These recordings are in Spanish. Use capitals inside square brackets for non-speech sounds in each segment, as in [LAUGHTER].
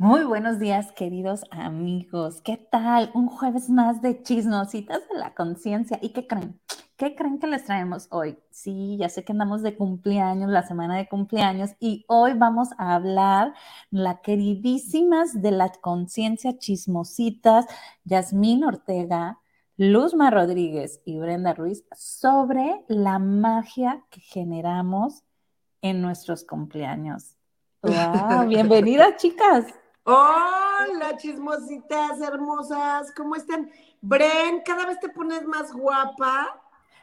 Muy buenos días, queridos amigos. ¿Qué tal? Un jueves más de chismositas de la conciencia. ¿Y qué creen? ¿Qué creen que les traemos hoy? Sí, ya sé que andamos de cumpleaños, la semana de cumpleaños, y hoy vamos a hablar, la queridísimas de la conciencia chismositas, Yasmín Ortega, Luzma Rodríguez y Brenda Ruiz, sobre la magia que generamos en nuestros cumpleaños. [LAUGHS] ¡Wow! Bienvenidas, chicas. Hola, chismositas hermosas, ¿cómo están? Bren, cada vez te pones más guapa.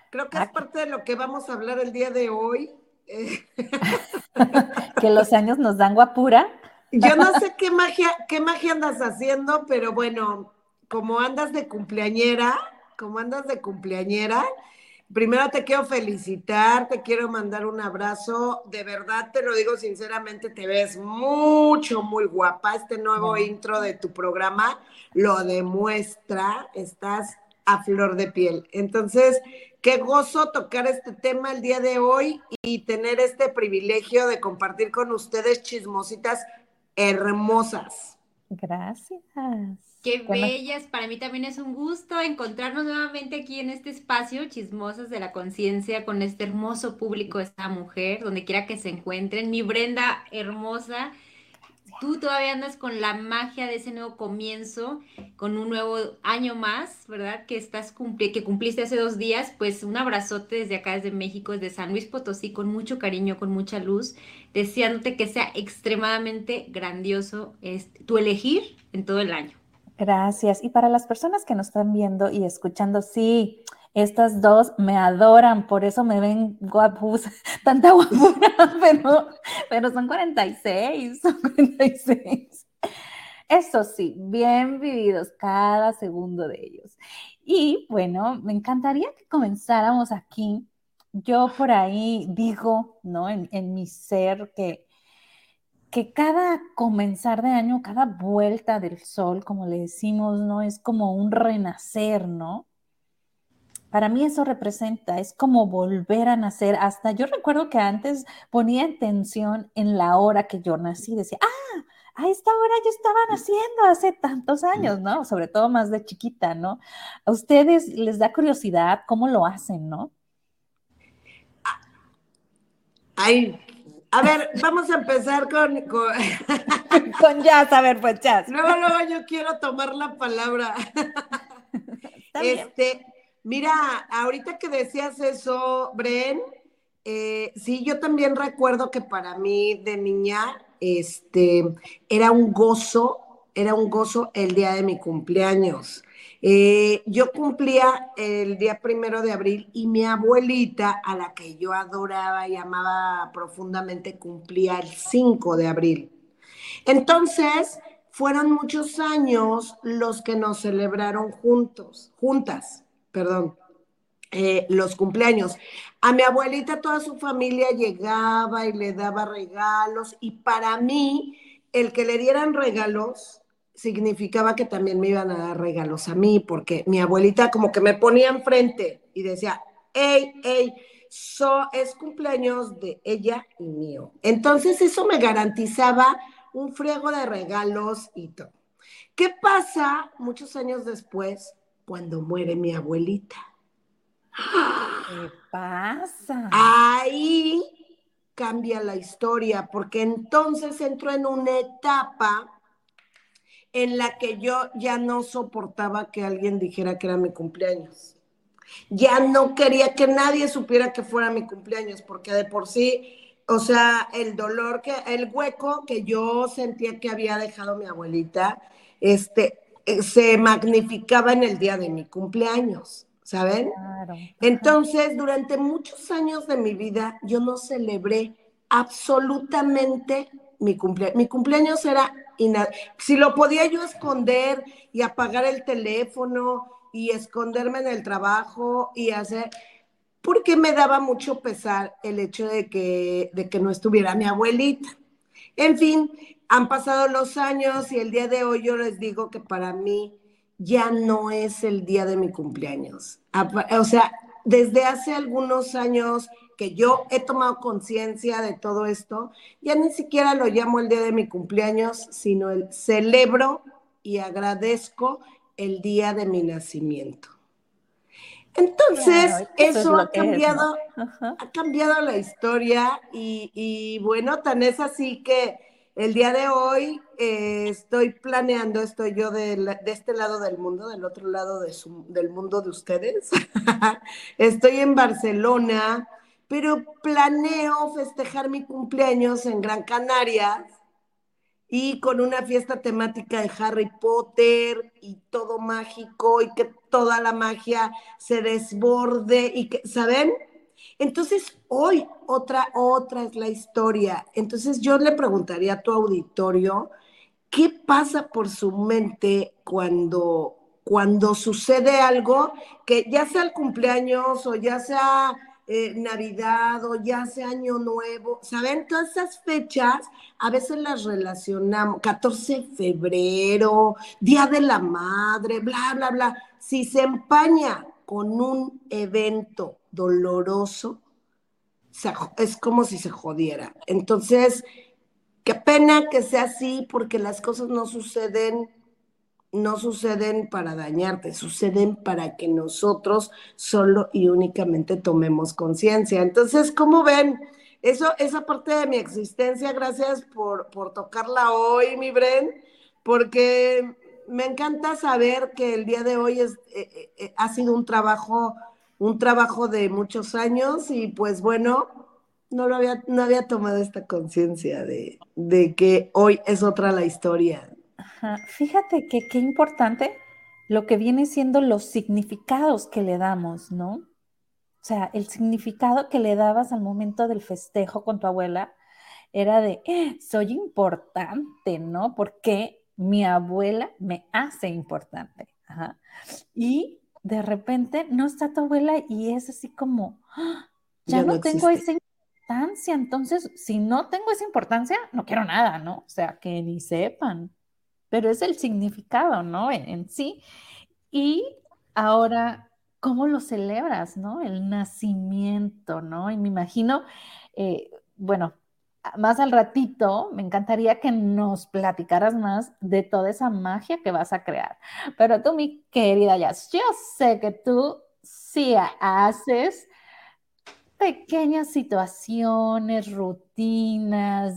Creo que es parte de lo que vamos a hablar el día de hoy. [LAUGHS] que los años nos dan guapura. [LAUGHS] Yo no sé qué magia, qué magia andas haciendo, pero bueno, como andas de cumpleañera, como andas de cumpleañera, primero te quiero felicitar, te quiero mandar un abrazo. De verdad te lo digo sinceramente, te ves mucho, muy guapa. Este nuevo intro de tu programa lo demuestra. Estás a flor de piel. Entonces, qué gozo tocar este tema el día de hoy y tener este privilegio de compartir con ustedes chismositas hermosas. Gracias. Qué bellas, para mí también es un gusto encontrarnos nuevamente aquí en este espacio, Chismosas de la Conciencia, con este hermoso público, esta mujer, donde quiera que se encuentren. Mi Brenda hermosa, tú todavía andas con la magia de ese nuevo comienzo, con un nuevo año más, ¿verdad? Que estás que cumpliste hace dos días, pues un abrazote desde acá, desde México, desde San Luis Potosí, con mucho cariño, con mucha luz, deseándote que sea extremadamente grandioso tu elegir en todo el año. Gracias. Y para las personas que nos están viendo y escuchando, sí, estas dos me adoran, por eso me ven guapus, [LAUGHS] tanta guapura, [LAUGHS] pero, pero son 46, son 46. Eso sí, bien vividos cada segundo de ellos. Y bueno, me encantaría que comenzáramos aquí. Yo por ahí digo, ¿no? En, en mi ser que, que cada comenzar de año, cada vuelta del sol, como le decimos, ¿no? Es como un renacer, ¿no? Para mí eso representa, es como volver a nacer. Hasta yo recuerdo que antes ponía atención en la hora que yo nací, decía, ah, a esta hora yo estaba naciendo hace tantos años, ¿no? Sobre todo más de chiquita, ¿no? A ustedes les da curiosidad cómo lo hacen, ¿no? Ay, a ver, vamos a empezar con... Con, [LAUGHS] con jazz, a ver, pues jazz. Luego, luego yo quiero tomar la palabra. este, Mira, ahorita que decías eso, Bren, eh, sí, yo también recuerdo que para mí de niña, este, era un gozo, era un gozo el día de mi cumpleaños. Eh, yo cumplía el día primero de abril y mi abuelita, a la que yo adoraba y amaba profundamente, cumplía el 5 de abril. Entonces, fueron muchos años los que nos celebraron juntos, juntas perdón, eh, los cumpleaños. A mi abuelita toda su familia llegaba y le daba regalos y para mí el que le dieran regalos significaba que también me iban a dar regalos a mí, porque mi abuelita como que me ponía enfrente y decía, hey, hey, so, es cumpleaños de ella y mío. Entonces eso me garantizaba un friego de regalos y todo. ¿Qué pasa muchos años después? cuando muere mi abuelita. ¿Qué pasa? Ahí cambia la historia, porque entonces entró en una etapa en la que yo ya no soportaba que alguien dijera que era mi cumpleaños. Ya no quería que nadie supiera que fuera mi cumpleaños, porque de por sí, o sea, el dolor que, el hueco que yo sentía que había dejado mi abuelita, este, eh, se magnificaba en el día de mi cumpleaños, ¿saben? Entonces, durante muchos años de mi vida, yo no celebré absolutamente mi cumpleaños. Mi cumpleaños era, si lo podía yo esconder y apagar el teléfono y esconderme en el trabajo y hacer, porque me daba mucho pesar el hecho de que, de que no estuviera mi abuelita. En fin, han pasado los años y el día de hoy yo les digo que para mí ya no es el día de mi cumpleaños. O sea, desde hace algunos años que yo he tomado conciencia de todo esto, ya ni siquiera lo llamo el día de mi cumpleaños, sino el celebro y agradezco el día de mi nacimiento. Entonces, eso, ha cambiado, ha cambiado la historia y, y, bueno, tan es así que el día de hoy eh, estoy planeando, estoy yo de, este lado del mundo, del otro lado del mundo de ustedes. [LAUGHS] estoy en Barcelona, pero planeo festejar mi cumpleaños en Gran Canaria y con una fiesta temática de Harry Potter y todo mágico y que toda la magia se desborde y que, ¿saben? Entonces, hoy otra, otra es la historia. Entonces, yo le preguntaría a tu auditorio, ¿qué pasa por su mente cuando, cuando sucede algo que ya sea el cumpleaños o ya sea eh, Navidad o ya sea Año Nuevo, ¿saben? Todas esas fechas a veces las relacionamos, 14 de febrero, Día de la Madre, bla, bla, bla. Si se empaña con un evento doloroso, es como si se jodiera. Entonces, qué pena que sea así porque las cosas no suceden no suceden para dañarte, suceden para que nosotros solo y únicamente tomemos conciencia. Entonces, ¿cómo ven? Eso, esa parte de mi existencia, gracias por, por tocarla hoy, mi Bren, porque me encanta saber que el día de hoy es, eh, eh, eh, ha sido un trabajo, un trabajo de muchos años y pues bueno, no lo había, no había tomado esta conciencia de, de, que hoy es otra la historia. Fíjate que qué importante lo que viene siendo los significados que le damos, ¿no? O sea, el significado que le dabas al momento del festejo con tu abuela era de, soy importante, ¿no? Porque mi abuela me hace importante. Y de repente no está tu abuela y es así como, ¡ah! ya, no, tengo esa importancia. Entonces, si no tengo esa importancia, no quiero nada, ¿no? O sea, que ni sepan. Pero es el significado, ¿no? En, sí. Y ahora, ¿cómo lo celebras, ¿no? El nacimiento, ¿no? Y me imagino, eh, bueno, más al ratito, me encantaría que nos platicaras más de toda esa magia que vas a crear. Pero tú, mi querida Jazz, yo sé que tú sí haces pequeñas situaciones, rutinas,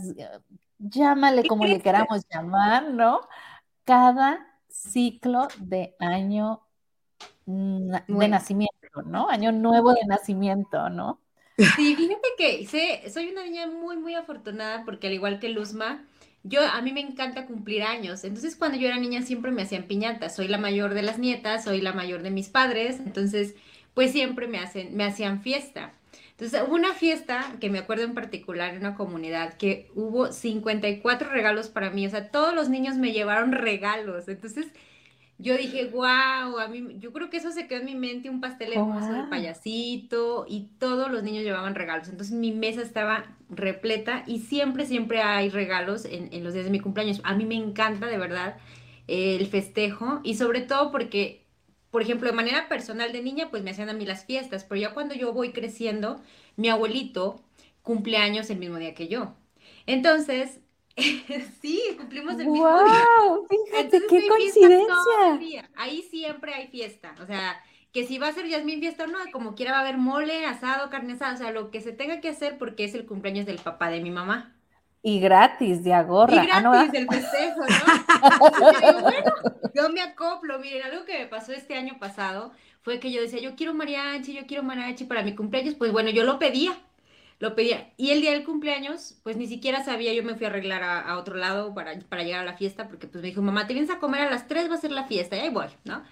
llámale como le queramos llamar, ¿no? Cada ciclo de año de nacimiento, ¿no? Año nuevo de nacimiento, ¿no? Sí, fíjate que sé, soy una niña muy, muy afortunada porque al igual que Luzma, yo a mí me encanta cumplir años. Entonces, cuando yo era niña siempre me hacían piñatas. Soy la mayor de las nietas, soy la mayor de mis padres, entonces pues siempre me hacen me hacían fiesta. Entonces, hubo una fiesta que me acuerdo en particular en una comunidad que hubo 54 regalos para mí, o sea, todos los niños me llevaron regalos. Entonces, yo dije, wow, a mí, yo creo que eso se quedó en mi mente, un pastel hermoso de payasito y todos los niños llevaban regalos. Entonces mi mesa estaba repleta y siempre, siempre hay regalos en, en los días de mi cumpleaños. A mí me encanta de verdad el festejo y sobre todo porque, por ejemplo, de manera personal de niña, pues me hacían a mí las fiestas, pero ya cuando yo voy creciendo, mi abuelito cumpleaños el mismo día que yo. Entonces, [LAUGHS] sí, cumplimos el mismo wow, Fíjate, qué coincidencia. Ahí siempre hay fiesta. O sea, que si va a ser Yasmín fiesta o no, como quiera va a haber mole, asado, carne asada, o sea, lo que se tenga que hacer porque es el cumpleaños del papá de mi mamá. Y gratis, de agorra. Y ah, gratis del festejo, ¿no? [LAUGHS] bueno, yo me acoplo. Miren, algo que me pasó este año pasado fue que yo decía, yo quiero mariachi, yo quiero mariachi para mi cumpleaños. Pues bueno, yo lo pedía lo pedía. Y el día del cumpleaños, pues ni siquiera sabía, yo me fui a arreglar a, otro lado para, para, llegar a la fiesta, porque pues me dijo, mamá, te vienes a comer a las 3, va a ser la fiesta, y ahí voy, ¿no?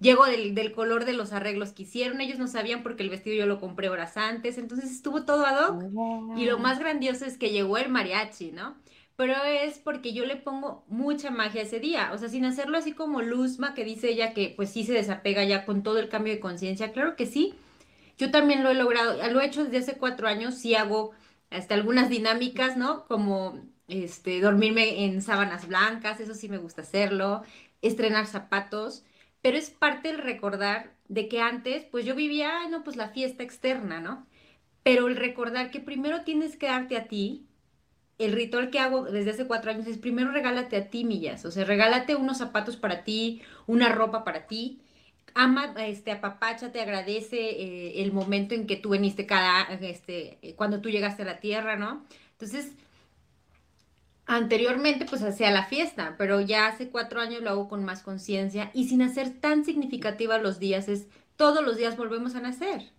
Llego del, del, color de los arreglos que hicieron, ellos no sabían porque el vestido yo lo compré horas antes, entonces estuvo todo ad hoc. Y lo más grandioso es que llegó el mariachi, ¿no? Pero es porque yo le pongo mucha magia ese día, o sea, sin hacerlo así como Luzma, que dice ella que pues sí se desapega ya con todo el cambio de conciencia, claro que sí, yo también lo he logrado, lo he hecho desde hace cuatro años, sí hago hasta algunas dinámicas, ¿no? Como este, dormirme en sábanas blancas, eso sí me gusta hacerlo, estrenar zapatos, pero es parte del recordar de que antes, pues yo vivía, no, pues la fiesta externa, ¿no? Pero el recordar que primero tienes que darte a ti, el ritual que hago desde hace cuatro años es primero regálate a ti, millas, o sea, regálate unos zapatos para ti, una ropa para ti, ama, este, apapacha, te agradece eh, el momento en que tú viniste cada, este, cuando tú llegaste a la tierra, ¿no? Entonces, anteriormente pues hacía la fiesta, pero ya hace cuatro años lo hago con más conciencia y sin hacer tan significativa los días, es todos los días volvemos a nacer.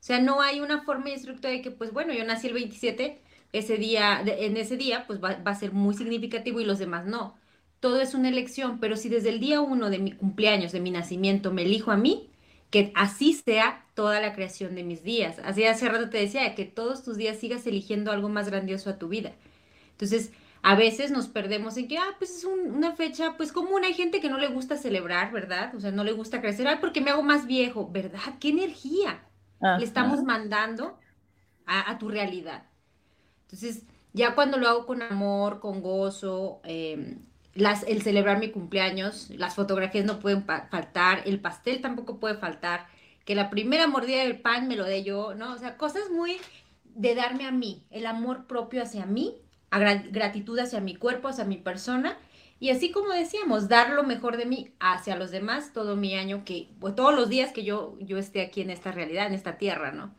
O sea, no hay una forma y estructura de que, pues bueno, yo nací el 27, ese día, en ese día, pues va, va, a ser muy significativo y los demás no. Todo es una elección, pero si desde el día uno de mi cumpleaños, de mi nacimiento, me elijo a mí, que así sea toda la creación de mis días. Así hace rato te decía, que todos tus días sigas eligiendo algo más grandioso a tu vida. Entonces, a veces nos perdemos en que, ah, pues es una fecha, pues común, hay gente que no le gusta celebrar, ¿verdad? O sea, no le gusta crecer, ah, porque me hago más viejo, ¿verdad? ¿Qué energía le estamos mandando a, tu realidad? Entonces, ya cuando lo hago con amor, con gozo, em, el celebrar mi cumpleaños, las fotografías no pueden faltar, el pastel tampoco puede faltar, que la primera mordida del pan me lo dé yo, ¿no? O sea, cosas muy de darme a mí, el amor propio hacia mí gratitud hacia mi cuerpo, hacia mi persona. Y así como decíamos, dar lo mejor de mí hacia los demás todo mi año, que pues, todos los días que yo, yo esté aquí en esta realidad, en esta tierra, ¿no?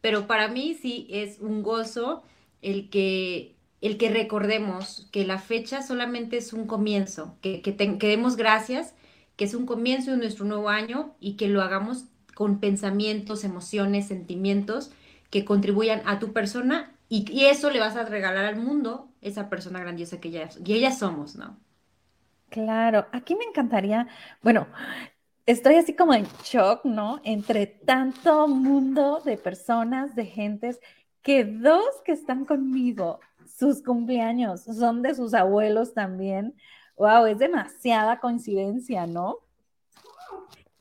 Pero para mí sí es un gozo el que, el que recordemos que la fecha solamente es un comienzo, que, que, demos gracias, que es un comienzo de nuestro nuevo año y que lo hagamos con pensamientos, emociones, sentimientos que contribuyan a tu persona y, eso le vas a regalar al mundo esa persona grandiosa que ya, y ella somos, ¿no? Claro, aquí me encantaría, bueno, estoy así como en shock, ¿no? Entre tanto mundo de personas, de gentes, que dos que están conmigo, sus cumpleaños son de sus abuelos también. Wow, es demasiada coincidencia, ¿no?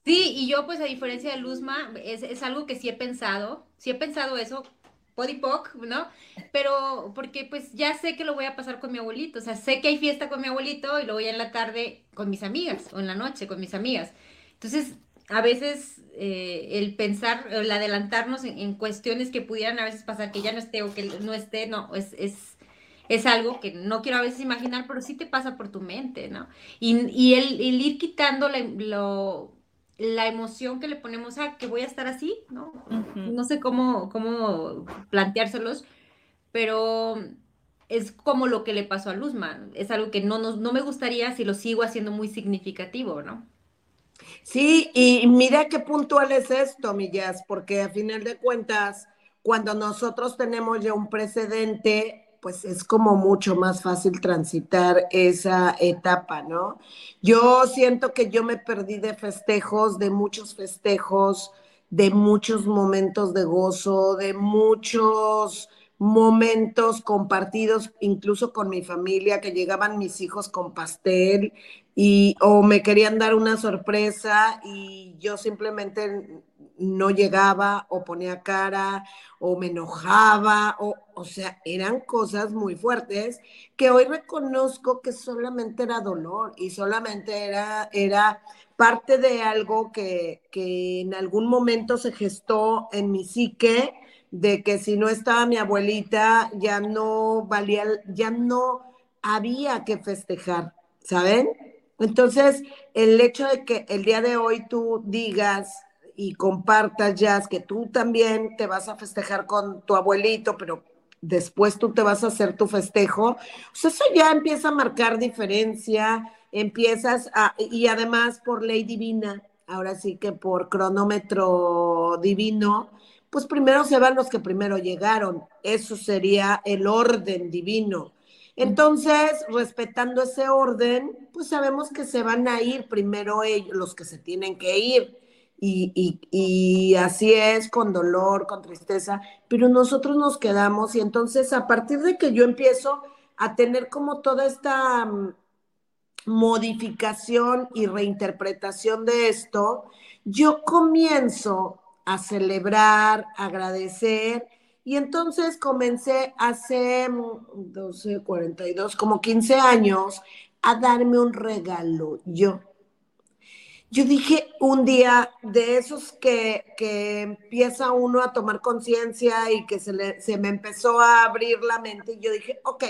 Sí, y yo pues a diferencia de Luzma, es, es algo que sí he pensado, sí he pensado eso, podipoc, ¿no? Pero porque pues ya sé que lo voy a pasar con mi abuelito, o sea, sé que hay fiesta con mi abuelito y lo voy a en la tarde con mis amigas o en la noche con mis amigas. Entonces, a veces eh, el pensar, el adelantarnos en, cuestiones que pudieran a veces pasar, que ya no esté o que no esté, no, es, es, es algo que no quiero a veces imaginar, pero sí te pasa por tu mente, ¿no? Y, y el, el, ir quitando lo la emoción que le ponemos a que voy a estar así, ¿no? No sé cómo, cómo planteárselos, pero es como lo que le pasó a Luzma. Es algo que no, no, me gustaría si lo sigo haciendo muy significativo, ¿no? Sí, y mira qué puntual es esto, Millas, porque a final de cuentas, cuando nosotros tenemos ya un precedente, pues es como mucho más fácil transitar esa etapa, ¿no? Yo siento que yo me perdí de festejos, de muchos festejos, de muchos momentos de gozo, de muchos momentos compartidos incluso con mi familia, que llegaban mis hijos con pastel y o me querían dar una sorpresa y yo simplemente no llegaba o ponía cara o me enojaba, o, o sea, eran cosas muy fuertes que hoy reconozco que solamente era dolor y solamente era, era parte de algo que, que en algún momento se gestó en mi psique, de que si no estaba mi abuelita, ya no valía, ya no había que festejar, ¿saben? Entonces, el hecho de que el día de hoy tú digas, y compartas, Jazz, que tú también te vas a festejar con tu abuelito, pero después tú te vas a hacer tu festejo, pues eso ya empieza a marcar diferencia, empiezas a, y además por ley divina, ahora sí que por cronómetro divino, pues primero se van los que primero llegaron, eso sería el orden divino. Entonces, respetando ese orden, pues sabemos que se van a ir primero ellos, los que se tienen que ir. Y, así es, con dolor, con tristeza, pero nosotros nos quedamos y entonces a partir de que yo empiezo a tener como toda esta mm, modificación y reinterpretación de esto, yo comienzo a celebrar, agradecer. Y entonces comencé hace 12, mm, 42, como 15 años, a darme un regalo yo. Yo dije un día de esos que, empieza uno a tomar conciencia y que se, se me empezó a abrir la mente y yo dije, ok,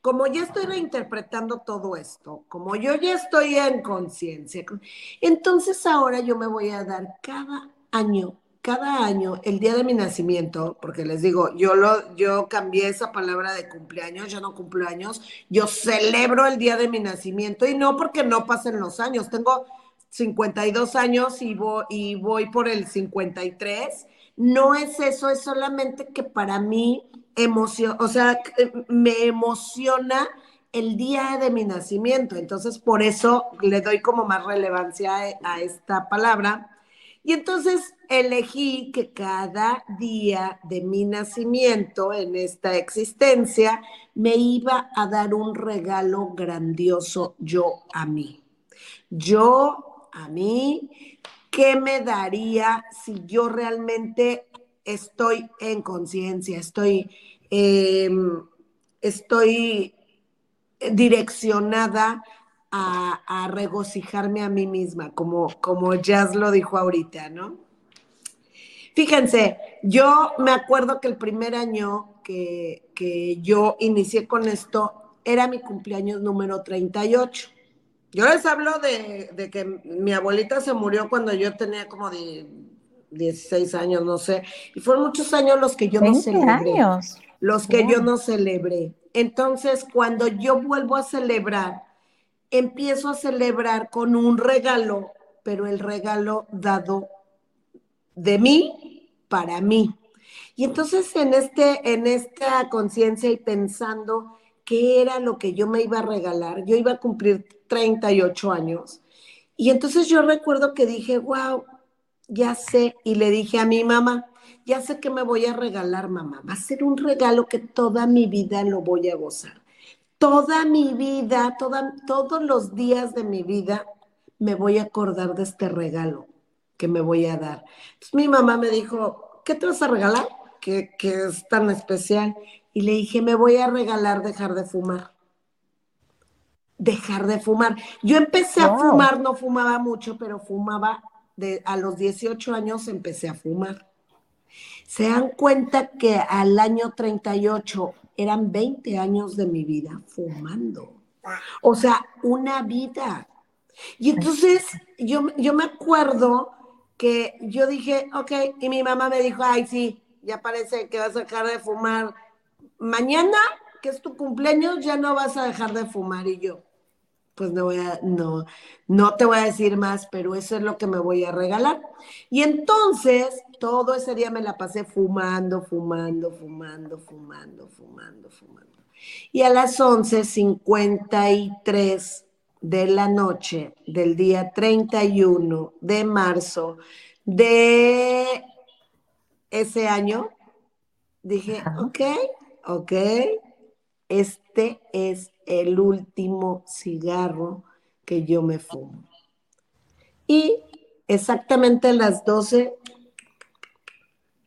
como ya estoy reinterpretando todo esto, como yo ya estoy en conciencia, entonces ahora yo me voy a dar cada año cada año, el día de mi nacimiento, porque les digo, yo, lo, yo cambié esa palabra de cumpleaños, yo no cumplo años, yo celebro el día de mi nacimiento y no porque no pasen los años, tengo 52 años y voy, y voy por el 53. No es eso, es solamente que para mí emoción, o sea, me emociona el día de mi nacimiento. Entonces, por eso le doy como más relevancia a esta palabra y entonces elegí que cada día de mi nacimiento en esta existencia me iba a dar un regalo grandioso yo a mí. Yo a mí, ¿qué me daría si yo realmente estoy en conciencia, estoy, em, estoy direccionada a, regocijarme a mí misma, como, como Jazz lo dijo ahorita, ¿no? Fíjense, yo me acuerdo que el primer año que, que yo inicié con esto era mi cumpleaños número 38. Yo les hablo de, de, que mi abuelita se murió cuando yo tenía como de 16 años, no sé, y fueron muchos años los que yo no celebré. Años. Los que yo no celebré. Entonces, cuando yo vuelvo a celebrar, empiezo a celebrar con un regalo, pero el regalo dado de mí para mí. Y entonces en, este, en esta conciencia y pensando qué era lo que yo me iba a regalar, yo iba a cumplir 38 años. Y entonces yo recuerdo que dije, wow, ya sé, y le dije a mi mamá, ya sé que me voy a regalar, mamá, va a ser un regalo que toda mi vida lo voy a gozar toda mi vida, todos los días de mi vida, me voy a acordar de este regalo que me voy a dar. Mi mamá me dijo, ¿qué te vas a regalar? ¿Qué, es tan especial? Y le dije, me voy a regalar dejar de fumar. Dejar de fumar. Yo empecé a fumar, no fumaba mucho, pero fumaba, de, a los 18 años empecé a fumar. Se dan cuenta que al año 38 eran 20 años de mi vida fumando. O sea, una vida. Y entonces yo, yo me acuerdo que yo dije, ok, y mi mamá me dijo, ay, sí, ya parece que vas a dejar de fumar. Mañana, que es tu cumpleaños, ya no vas a dejar de fumar. Y yo, pues no voy a, no, no te voy a decir más, pero eso es lo que me voy a regalar. Y entonces, todo ese día me la pasé fumando, fumando, fumando, fumando, fumando, fumando. Y a las 11.53 de la noche del día 31 de marzo de ese año, dije, ok, ok, este es el último cigarro que yo me fumo. Y exactamente a las 12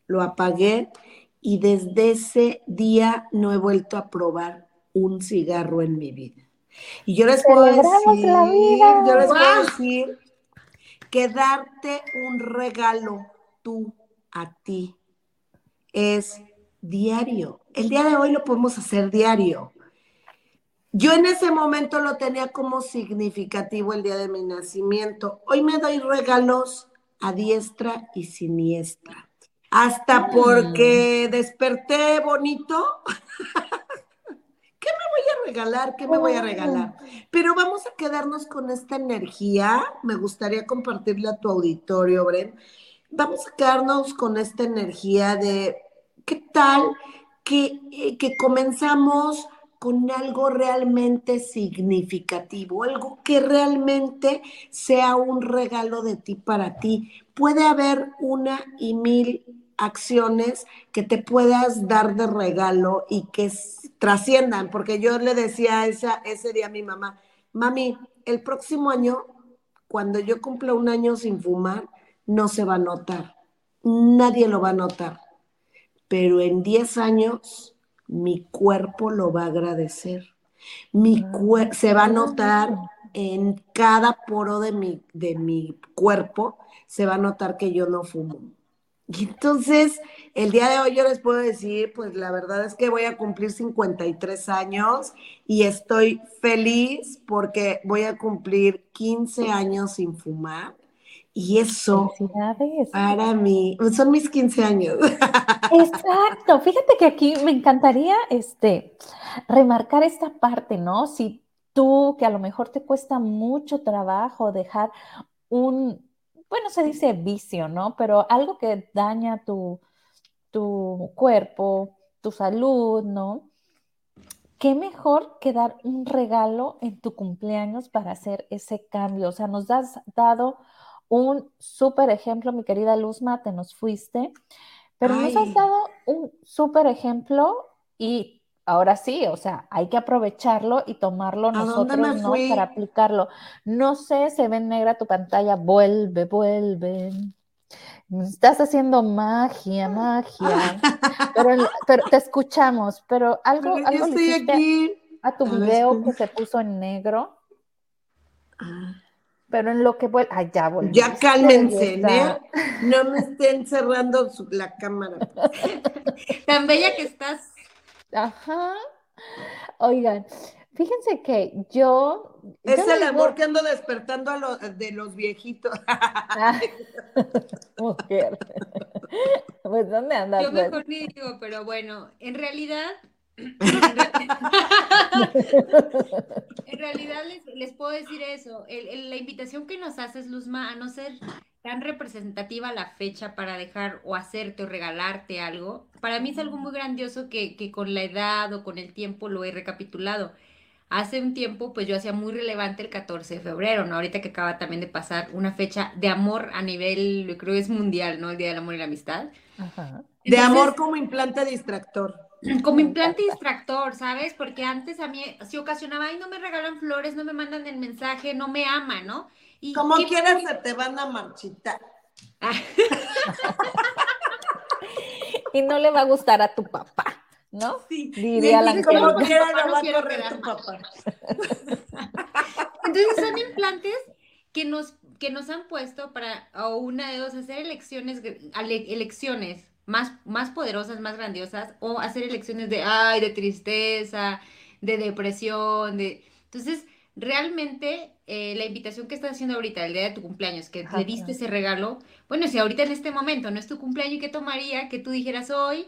lo apagué y desde ese día no he vuelto a probar un cigarro en mi vida. Y yo les puedo decir, yo les puedo decir que darte un regalo tú a ti es diario. El día de hoy lo podemos hacer diario. Yo en ese momento lo tenía como significativo el día de mi nacimiento. Hoy me doy regalos a diestra y siniestra. Hasta porque desperté bonito. [LAUGHS] ¿Qué me voy a regalar? ¿Qué me voy a regalar? Pero vamos a quedarnos con esta energía. Me gustaría compartirle a tu auditorio, Bren. Vamos a quedarnos con esta energía de qué tal que, eh, que comenzamos con algo realmente significativo, algo que realmente sea un regalo de ti para ti. Puede haber una y mil acciones que te puedas dar de regalo y que trasciendan, porque yo le decía esa, ese día a mi mamá, mami, el próximo año, cuando yo cumpla un año sin fumar, no se va a notar, nadie lo va a notar, pero en 10 años mi cuerpo lo va a agradecer. Mi ah, se va a notar en cada poro de mi, de mi cuerpo, se va a notar que yo no fumo. Y entonces, el día de hoy yo les puedo decir, pues la verdad es que voy a cumplir 53 años y estoy feliz porque voy a cumplir 15 años sin fumar. Y eso para mí son mis 15 años. [LAUGHS] Exacto. Fíjate que aquí me encantaría este remarcar esta parte, ¿no? Si tú que a lo mejor te cuesta mucho trabajo dejar un bueno, se dice vicio, ¿no? Pero algo que daña tu tu cuerpo, tu salud, ¿no? ¿Qué mejor que dar un regalo en tu cumpleaños para hacer ese cambio? O sea, nos has dado un súper ejemplo, mi querida Luzma, te nos fuiste, pero nos has dado un súper ejemplo y ahora sí, o sea, hay que aprovecharlo y tomarlo nosotros, ¿no? Para aplicarlo. No sé, se ve en negra tu pantalla, vuelve, vuelve. Estás haciendo magia, magia. [LAUGHS] pero, te escuchamos, pero algo, algo a tu video que se puso en negro. Ah. Pero en lo que vuelve. Ay, ya volví. Ya cálmense, ¿eh? No me estén cerrando la cámara. [LAUGHS] Tan bella que estás. Ajá. Oigan, fíjense que yo. Es el amor que ando despertando a los, de los viejitos. Ah, [LAUGHS] mujer. [LAUGHS] Pues, ¿dónde andas? Yo mejor ni digo, pero bueno, en realidad en realidad les, puedo decir eso. la invitación que nos haces, Luzma, a no ser tan representativa la fecha para dejar o hacerte o regalarte algo, para mí es algo muy grandioso que, que con la edad o con el tiempo lo he recapitulado. Hace un tiempo, pues yo hacía muy relevante el 14 de febrero, ¿no? Ahorita que acaba también de pasar una fecha de amor a nivel, yo creo que es mundial, ¿no? El Día del Amor y la Amistad. de amor como implante distractor. [CLEARS THROAT] como implante distractor, ¿sabes? Porque antes a mí si ocasionaba, ay, no me regalan flores, no me mandan el mensaje, no me aman, ¿no? Y como quieras se te van a marchitar. [LAUGHS] y no le va a gustar a tu papá, ¿no? Sí, diría la como quiera le va a correr tu papá. [LAUGHS] Entonces son implantes que nos, que nos han puesto para, o una de dos, hacer elecciones, elecciones más, más poderosas, más grandiosas, o hacer elecciones de, ay, de tristeza, de depresión, de... Entonces, realmente eh, la invitación que estás haciendo ahorita, el día de tu cumpleaños, que le diste ese regalo, bueno, si ahorita en este momento no es tu cumpleaños, ¿qué tomaría que tú dijeras hoy,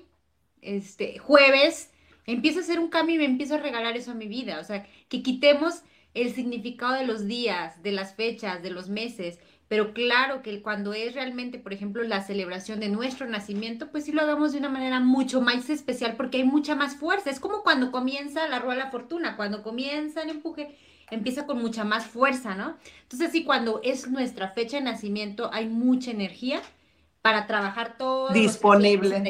este, jueves, empiezo a hacer un cambio y me empiezo a regalar eso a mi vida? O sea, que quitemos el significado de los días, de las fechas, de los meses, pero claro que cuando es realmente, por ejemplo, la celebración de nuestro nacimiento, pues sí lo hagamos de una manera mucho más especial porque hay mucha más fuerza. Es como cuando comienza la rueda de la fortuna, cuando comienza el empuje, empieza con mucha más fuerza, ¿no? Entonces sí, cuando es nuestra fecha de nacimiento, hay mucha energía para trabajar todo. Disponible.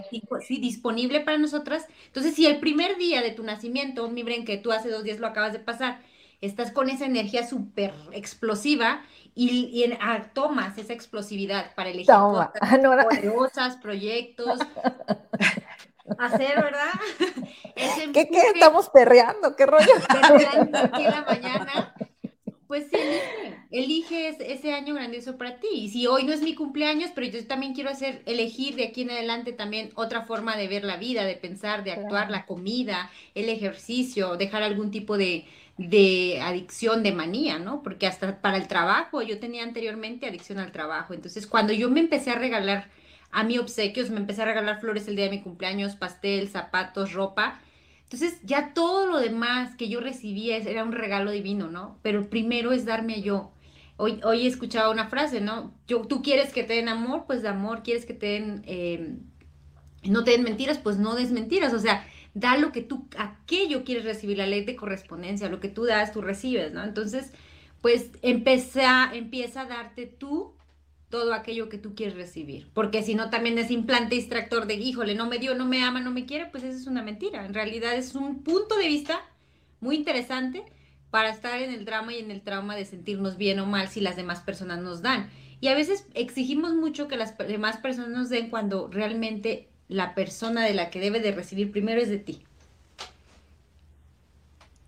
sí, disponible para nosotras. Entonces, si el primer día de tu nacimiento, mi Bren, que tú hace dos días lo acabas de pasar, estás con esa energía súper explosiva y, en, ah, tomas esa explosividad para elegir cosas [LAUGHS] poderosas, proyectos, [LAUGHS] hacer, ¿verdad? [LAUGHS] ¿Qué, ¿Qué, estamos perreando? ¿Qué rollo? Perreando aquí en la mañana. Pues elige, elige ese año grandioso para ti. Y si hoy no es mi cumpleaños, pero yo también quiero hacer, elegir de aquí en adelante también otra forma de ver la vida, de pensar, de actuar, la comida, el ejercicio, dejar algún tipo de, de adicción, de manía, ¿no? Porque hasta para el trabajo, yo tenía anteriormente adicción al trabajo. Entonces, cuando yo me empecé a regalar a mi obsequios, me empecé a regalar flores el día de mi cumpleaños, pastel, zapatos, ropa. Entonces, ya todo lo demás que yo recibía era un regalo divino, ¿no? Pero primero es darme yo. Hoy, hoy he escuchado una frase, ¿no? Yo, tú quieres que te den amor, pues de amor, quieres que te den, eh, no te den mentiras, pues no des mentiras. O sea, da lo que tú, aquello quieres recibir, la ley de correspondencia, lo que tú das, tú recibes, ¿no? Entonces, pues empieza, empieza a darte tú todo aquello que tú quieres recibir, porque si no también es implante distractor de, híjole, no me dio, no me ama, no me quiere, pues eso es una mentira. En realidad es un punto de vista muy interesante para estar en el drama y en el trauma de sentirnos bien o mal si las demás personas nos dan. Y a veces exigimos mucho que las demás personas nos den cuando realmente la persona de la que debe de recibir primero es de ti.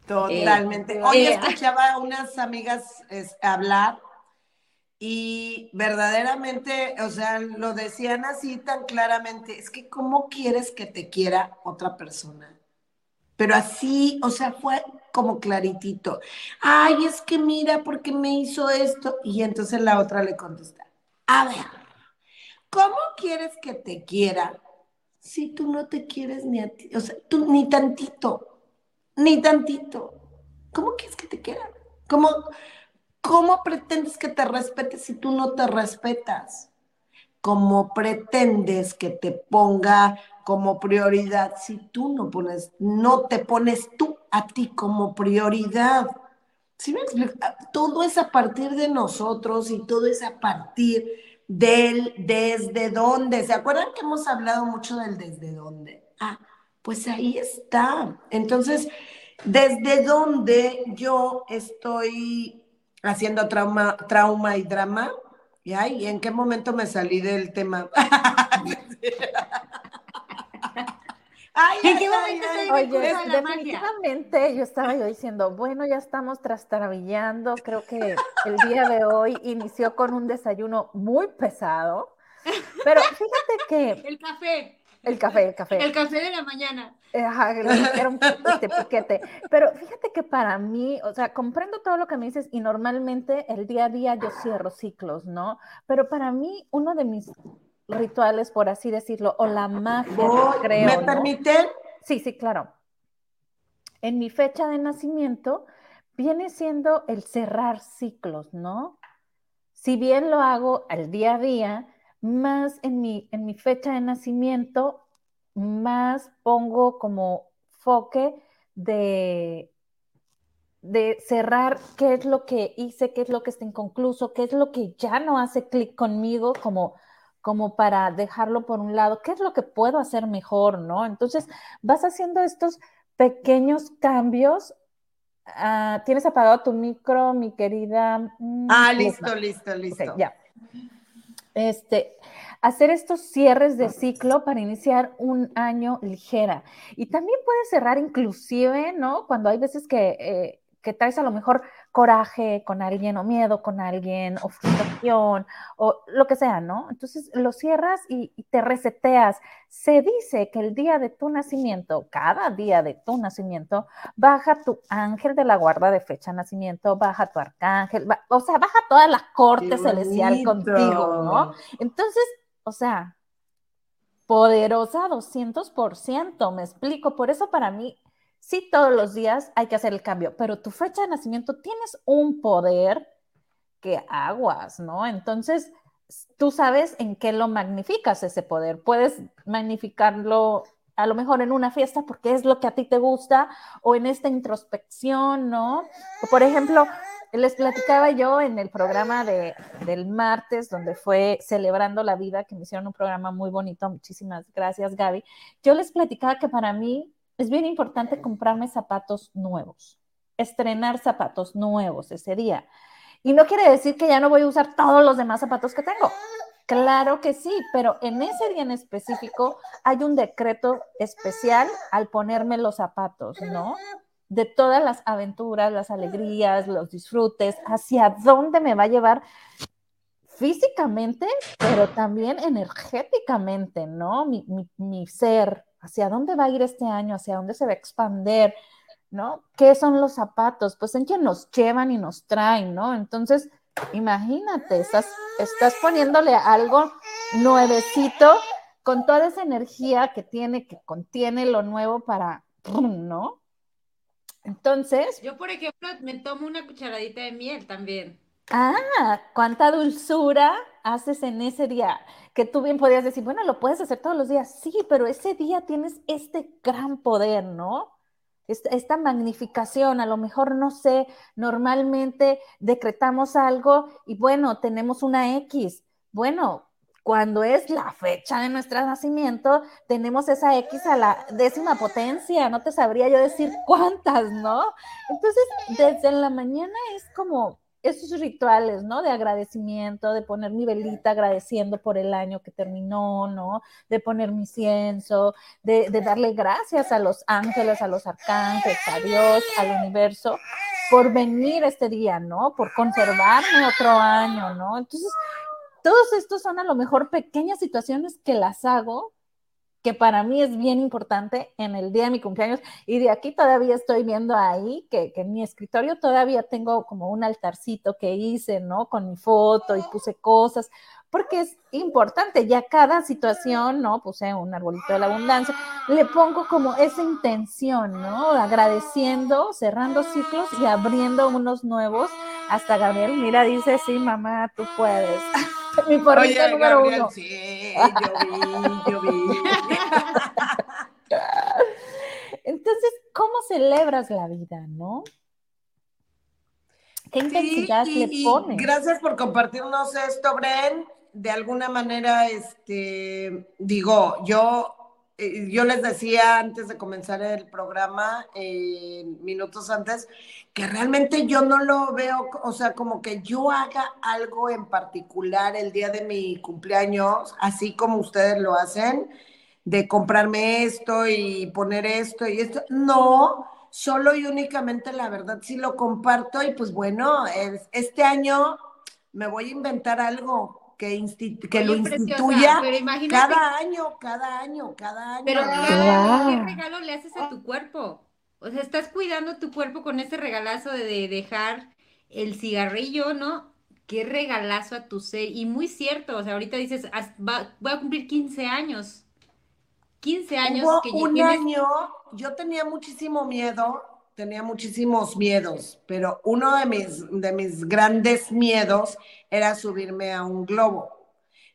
Totalmente. Hoy eh, escuchaba a unas amigas hablar y verdaderamente, o sea, lo decían así tan claramente, es que ¿cómo quieres que te quiera otra persona? Pero así, o sea, fue como claritito. Ay, es que mira, porque me hizo esto? Y entonces la otra le contesta, a ver, ¿cómo quieres que te quiera si tú no te quieres ni a ti? O sea, tú ni tantito, ni tantito. ¿Cómo quieres que te quiera? ¿Cómo, cómo pretendes que te respete si tú no te respetas? ¿Cómo pretendes que te ponga como prioridad si tú no pones, no te pones tú a ti como prioridad. ¿Sí me Todo es a partir de nosotros y todo es a partir del desde dónde. ¿Se acuerdan que hemos hablado mucho del desde dónde? Ah, pues ahí está. Entonces, desde dónde yo estoy haciendo trauma, trauma y drama. ¿Y, ay, en qué momento me salí del tema? [LAUGHS] [LAUGHS] Oye, definitivamente yo estaba yo diciendo, bueno, ya estamos trastabillando. Creo que el día de hoy inició con un desayuno muy pesado. Pero fíjate que. El café. El café, el café. El café de la mañana. Ajá, era un este piquete. Pero fíjate que para mí, o sea, comprendo todo lo que me dices y normalmente el día a día yo cierro ciclos, ¿no? Pero para mí, uno de mis rituales, por así decirlo, o la magia, creo. ¿Me permiten? Sí, sí, claro. En mi fecha de nacimiento viene siendo el cerrar ciclos, ¿no? Si bien lo hago al día a día, más en mi, en mi fecha de nacimiento, más pongo como foque de, de cerrar qué es lo que hice, qué es lo que está inconcluso, qué es lo que ya no hace clic conmigo, como como para dejarlo por un lado, ¿qué es lo que puedo hacer mejor, no? Entonces, vas haciendo estos pequeños cambios. Ah, ¿Tienes apagado tu micro, mi querida? Mm, ah, listo, listo, listo. ya. Este, hacer estos cierres de ciclo para iniciar un año ligera. Y también puedes cerrar inclusive, ¿no? Cuando hay veces que eh, que traes a lo mejor coraje con alguien o miedo con alguien o frustración o lo que sea, ¿no? Entonces lo cierras y, te reseteas. Se dice que el día de tu nacimiento, cada día de tu nacimiento, baja tu ángel de la guarda de fecha de nacimiento, baja tu arcángel, o sea, baja toda la corte celestial contigo, ¿no? Entonces, o sea, poderosa 200%, me explico. Por eso para mí sí todos los días hay que hacer el cambio, pero tu fecha de nacimiento tienes un poder que aguas, ¿no? Entonces, tú sabes en qué lo magnificas ese poder. Puedes magnificarlo a lo mejor en una fiesta porque es lo que a ti te gusta o en esta introspección, ¿no? por ejemplo, les platicaba yo en el programa de, del martes, donde fue Celebrando la Vida, que me hicieron un programa muy bonito. Muchísimas gracias, Gaby. Yo les platicaba que para mí es bien importante comprarme zapatos nuevos, estrenar zapatos nuevos ese día. Y no quiere decir que ya no voy a usar todos los demás zapatos que tengo. Claro que sí, pero en ese día en específico hay un decreto especial al ponerme los zapatos, ¿no? De todas las aventuras, las alegrías, los disfrutes, hacia dónde me va a llevar físicamente, pero también energéticamente, ¿no? Mi, mi ser, hacia dónde va a ir este año, hacia dónde se va a expandir, ¿no? ¿Qué son los zapatos? Pues en que nos llevan y nos traen, ¿no? Entonces, imagínate, estás, estás poniéndole algo nuevecito con toda esa energía que tiene, que contiene lo nuevo para, ¿no? Entonces. Yo, por ejemplo, me tomo una cucharadita de miel también. Ah, cuánta dulzura haces en ese día, que tú bien podías decir, bueno, lo puedes hacer todos los días, sí, pero ese día tienes este gran poder, ¿no? Esta, magnificación, a lo mejor, no sé, normalmente decretamos algo y bueno, tenemos una X. Bueno, cuando es la fecha de nuestro nacimiento, tenemos esa X a la décima potencia, no te sabría yo decir cuántas, ¿no? Entonces, desde la mañana es como esos rituales, ¿no? De agradecimiento, de poner mi velita agradeciendo por el año que terminó, ¿no? De poner mi cienzo, de, de darle gracias a los ángeles, a los arcángeles, a Dios, al universo, por venir este día, ¿no? Por conservarme otro año, ¿no? Entonces, todos estos son a lo mejor pequeñas situaciones que las hago que para mí es bien importante en el día de mi cumpleaños. Y de aquí todavía estoy viendo ahí que, en mi escritorio todavía tengo como un altarcito que hice, ¿no? Con mi foto y puse cosas, porque es importante, ya cada situación, ¿no? Puse un arbolito de la abundancia, le pongo como esa intención, ¿no? Agradeciendo, cerrando ciclos y abriendo unos nuevos. Hasta Gabriel, mira, dice, sí, mamá, tú puedes. [LAUGHS] mi porrito número uno. Sí, yo vi, yo vi. [LAUGHS] Entonces, ¿cómo celebras la vida, no? ¿Qué intensidad le pones? Gracias por compartirnos esto, Bren. De alguna manera, este, digo, yo, eh, yo les decía antes de comenzar el programa, minutos antes, que realmente yo no lo veo, o sea, como que yo haga algo en particular el día de mi cumpleaños, así como ustedes lo hacen de comprarme esto y poner esto y esto. No, solo y únicamente la verdad sí lo comparto y pues bueno, este año me voy a inventar algo que, que lo instituya cada año, cada año, cada año. Pero ¿qué regalo le haces a tu cuerpo? O sea, estás cuidando tu cuerpo con ese regalazo de, dejar el cigarrillo, ¿no? Qué regalazo a tu ser. Y muy cierto, o sea, ahorita dices, voy a cumplir 15 años 15 años que un año, yo tenía muchísimo miedo, tenía muchísimos miedos, pero uno de mis, de mis grandes miedos era subirme a un globo.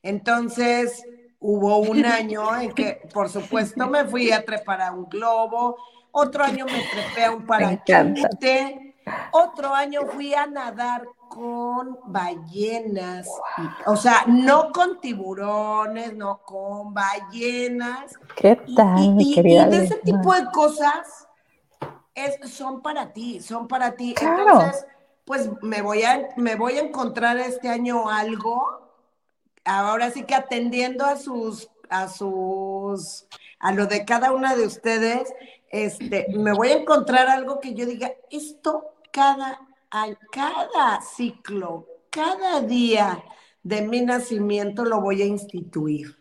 Entonces, hubo un año en que, por supuesto, me fui a trepar a un globo, otro año me trepé a un parachute, otro año fui a nadar con ballenas, o sea, no con tiburones, no con ballenas. ¿Qué tal, y, querida? Y de ese tipo de cosas es, son para ti, son para ti. Entonces, pues me voy, a, me voy a encontrar este año algo, ahora sí que atendiendo a sus, a sus, a lo de cada una de ustedes, este, me voy a encontrar algo que yo diga, esto cada cada ciclo, cada día de mi nacimiento lo voy a instituir.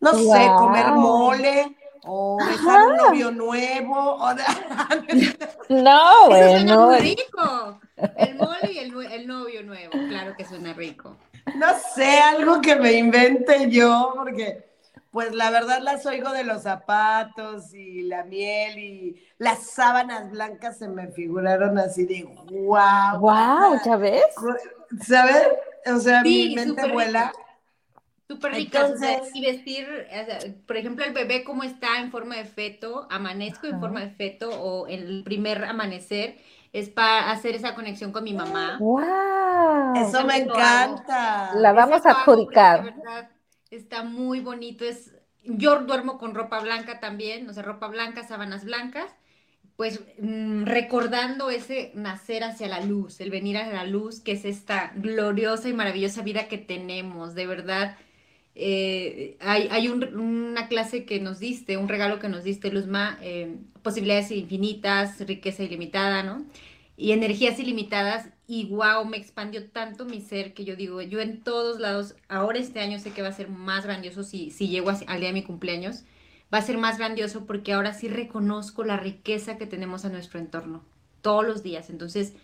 No sé, comer mole o dejar un novio nuevo. O [LAUGHS] no, [LAUGHS] bueno. muy rico. El [LAUGHS] mole y el, el novio nuevo, claro que suena rico. No sé, algo que me invente yo, porque pues la verdad las oigo de los zapatos y la miel y las sábanas blancas se me figuraron así de wow. Wow, ¿ya ves? ¿Sabes? O sea, mi mente vuela. Súper rica. y vestir, por ejemplo, el bebé como está en forma de feto, amanezco en forma de feto o el primer amanecer, es para hacer esa conexión con mi mamá. ¡Wow! Eso me encanta. La vamos a adjudicar. Está muy bonito. Es, yo duermo con ropa blanca también, o sea, ropa blanca, sábanas blancas, pues mm, recordando ese nacer hacia la luz, el venir a la luz, que es esta gloriosa y maravillosa vida que tenemos, de verdad. Eh, hay, una clase que nos diste, un regalo que nos diste, Luzma, eh, posibilidades infinitas, riqueza ilimitada, ¿no? Y energías ilimitadas y wow, me expandió tanto mi ser que yo digo, yo en todos lados, ahora este año sé que va a ser más grandioso si, si llego al día de mi cumpleaños, va a ser más grandioso porque ahora sí reconozco la riqueza que tenemos a nuestro entorno, todos los días. Entonces,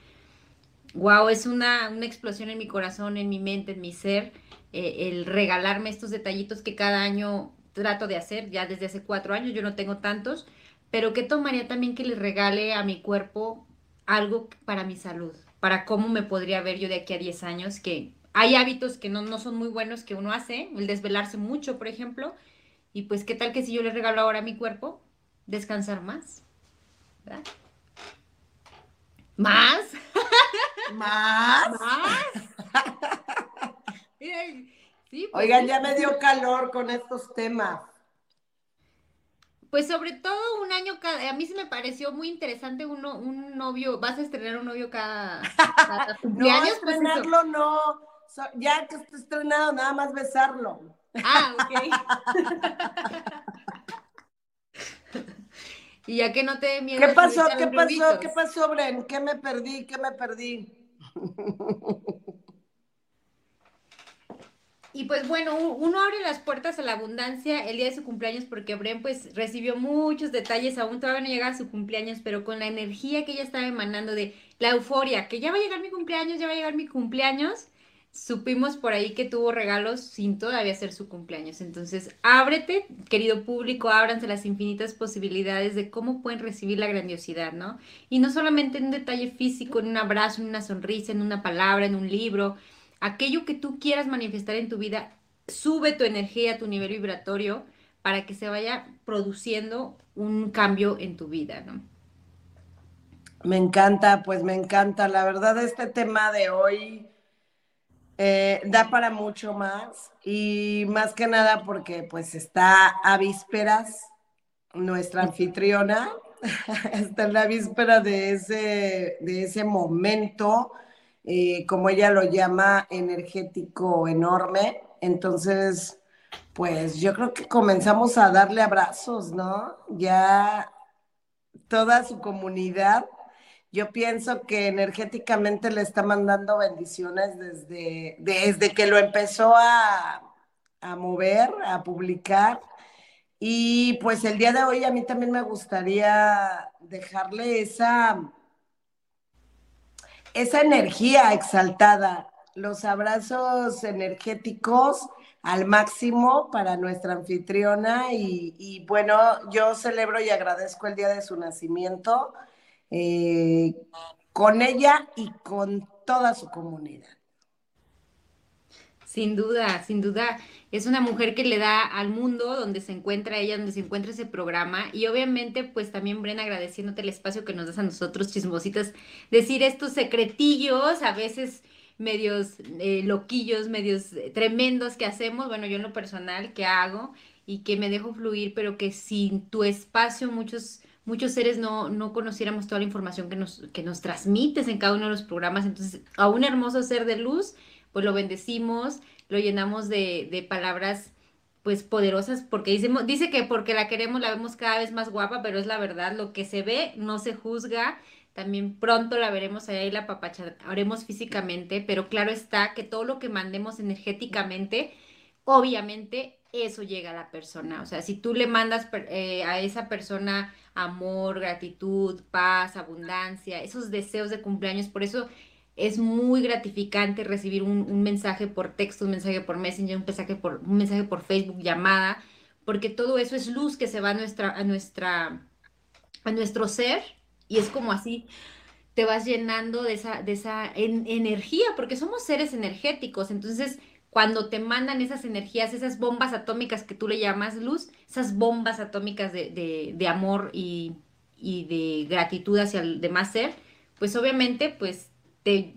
wow, es una, una explosión en mi corazón, en mi mente, en mi ser, eh, el regalarme estos detallitos que cada año trato de hacer, ya desde hace cuatro años, yo no tengo tantos, pero que tomaría también que le regale a mi cuerpo algo para mi salud para cómo me podría ver yo de aquí a 10 años, que hay hábitos que no, son muy buenos que uno hace, el desvelarse mucho, por ejemplo, y pues qué tal que si yo le regalo ahora a mi cuerpo, descansar más, ¿verdad? ¿Más? ¿Más? [LAUGHS] ¿Más? Sí, pues Oigan, ya me dio calor con estos temas. Pues sobre todo un año cada, a mí se me pareció muy interesante uno, un novio, vas a estrenar un novio cada, [LAUGHS] cumpleaños. no, pues estrenarlo no, ya que está estrenado, nada más besarlo. Ah, ok. [LAUGHS] y ya que no te miedo. ¿Qué pasó? ¿Qué pasó? ¿Qué pasó, Bren? ¿Qué me perdí? ¿Qué me perdí? [LAUGHS] Y pues bueno, uno abre las puertas a la abundancia el día de su cumpleaños porque Bren pues recibió muchos detalles, aún todavía no llega a su cumpleaños, pero con la energía que ella estaba emanando de la euforia, que ya va a llegar mi cumpleaños, ya va a llegar mi cumpleaños, supimos por ahí que tuvo regalos sin todavía ser su cumpleaños. Entonces, ábrete, querido público, ábranse las infinitas posibilidades de cómo pueden recibir la grandiosidad, ¿no? Y no solamente en un detalle físico, en un abrazo, en una sonrisa, en una palabra, en un libro, aquello que tú quieras manifestar en tu vida, sube tu energía, tu nivel vibratorio, para que se vaya produciendo un cambio en tu vida, ¿no? Me encanta, pues me encanta. La verdad, este tema de hoy eh, da para mucho más y más que nada porque pues está a vísperas nuestra anfitriona, [LAUGHS] está en la víspera de ese, de ese momento eh, como ella lo llama, energético enorme. Entonces, pues yo creo que comenzamos a darle abrazos, ¿no? Ya toda su comunidad, yo pienso que energéticamente le está mandando bendiciones desde, desde que lo empezó a, a mover, a publicar. Y pues el día de hoy a mí también me gustaría dejarle esa esa energía exaltada, los abrazos energéticos al máximo para nuestra anfitriona y, bueno, yo celebro y agradezco el día de su nacimiento eh, con ella y con toda su comunidad. Sin duda, sin duda. Es una mujer que le da al mundo donde se encuentra ella, donde se encuentra ese programa. Y obviamente, pues también, Brena, agradeciéndote el espacio que nos das a nosotros, chismositas, decir estos secretillos, a veces medios eh, loquillos, medios eh, tremendos que hacemos. Bueno, yo en lo personal, que hago y que me dejo fluir, pero que sin tu espacio muchos muchos seres no, no conociéramos toda la información que nos, que nos transmites en cada uno de los programas. Entonces, a un hermoso ser de luz, pues lo bendecimos, lo llenamos de, palabras pues poderosas, porque dice, dice que porque la queremos la vemos cada vez más guapa, pero es la verdad, lo que se ve no se juzga, también pronto la veremos allá y la haremos físicamente, pero claro está que todo lo que mandemos energéticamente, obviamente eso llega a la persona, o sea, si tú le mandas eh, a esa persona amor, gratitud, paz, abundancia, esos deseos de cumpleaños, por eso es muy gratificante recibir un, mensaje por texto, un mensaje por Messenger, un mensaje por, un mensaje por Facebook, llamada, porque todo eso es luz que se va a, nuestra, a, nuestra, a nuestro ser y es como así te vas llenando de esa, de esa energía, porque somos seres energéticos, entonces cuando te mandan esas energías, esas bombas atómicas que tú le llamas luz, esas bombas atómicas de, de amor y, y de gratitud hacia el demás ser, pues obviamente pues te,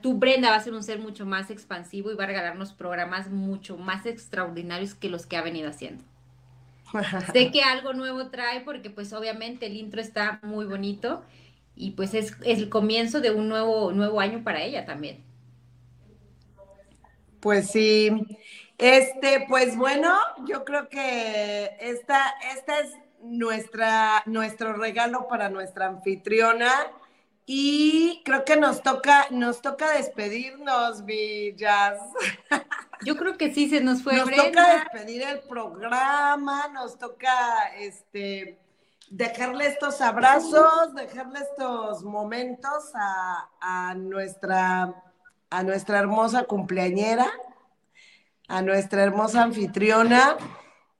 tu Brenda va a ser un ser mucho más expansivo y va a regalarnos programas mucho más extraordinarios que los que ha venido haciendo. [LAUGHS] sé que algo nuevo trae porque pues obviamente el intro está muy bonito y pues es, el comienzo de un nuevo, nuevo año para ella también. Pues sí, este, pues bueno, yo creo que esta, esta es nuestra, nuestro regalo para nuestra anfitriona. Y creo que nos toca, nos toca despedirnos, Villas. [LAUGHS] Yo creo que sí, se nos fue. Nos toca despedir el programa, nos toca este dejarle estos abrazos, dejarle estos momentos a, nuestra, a nuestra hermosa cumpleañera, a nuestra hermosa anfitriona.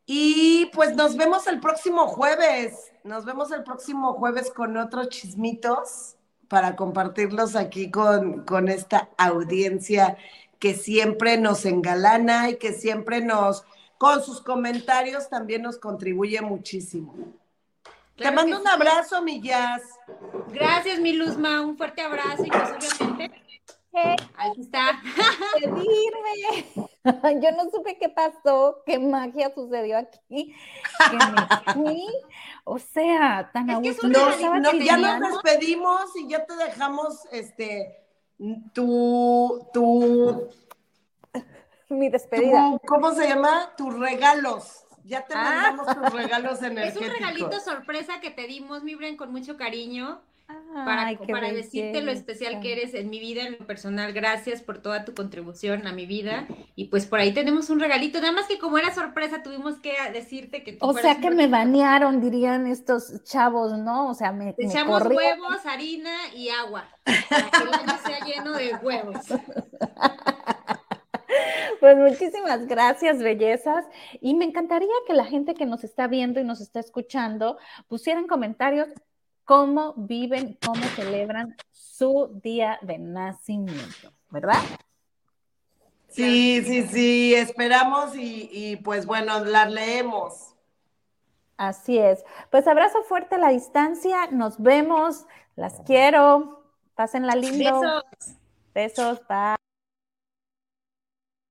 Y pues nos vemos el próximo jueves. Nos vemos el próximo jueves con otros chismitos para compartirlos aquí con, con esta audiencia que siempre nos engalana y que siempre nos, con sus comentarios, también nos contribuye muchísimo. Te mando un abrazo, mi Jazz. Gracias, mi Luzma. Un fuerte abrazo y pues obviamente. Aquí está. [LAUGHS] [LAUGHS] Yo no supe qué pasó, qué magia sucedió aquí. [LAUGHS] O sea, tan es que no, ya nos despedimos y ya te dejamos este tu tu mi despedida. ¿Cómo se llama? Tus regalos. Ya te ah. mandamos tus regalos energéticos. [LAUGHS] Es un regalito sorpresa que te dimos, mi Bren, con mucho cariño para, para decirte lo especial que eres en mi vida, en lo personal. Gracias por toda tu contribución a mi vida. Y pues por ahí tenemos un regalito. Nada más que como era sorpresa, tuvimos que decirte que... o sea que me banearon, dirían estos chavos, ¿no? O sea, me... echamos huevos, harina y agua. Para que el sea lleno de huevos. [LAUGHS] Pues muchísimas gracias, bellezas. Y me encantaría que la gente que nos está viendo y nos está escuchando pusieran comentarios cómo viven, cómo celebran su día de nacimiento, ¿verdad? Sí, sí, sí, esperamos y, pues bueno, las leemos. Así es. Pues abrazo fuerte a la distancia, nos vemos, las quiero, pásenla lindo. Besos. Besos, bye.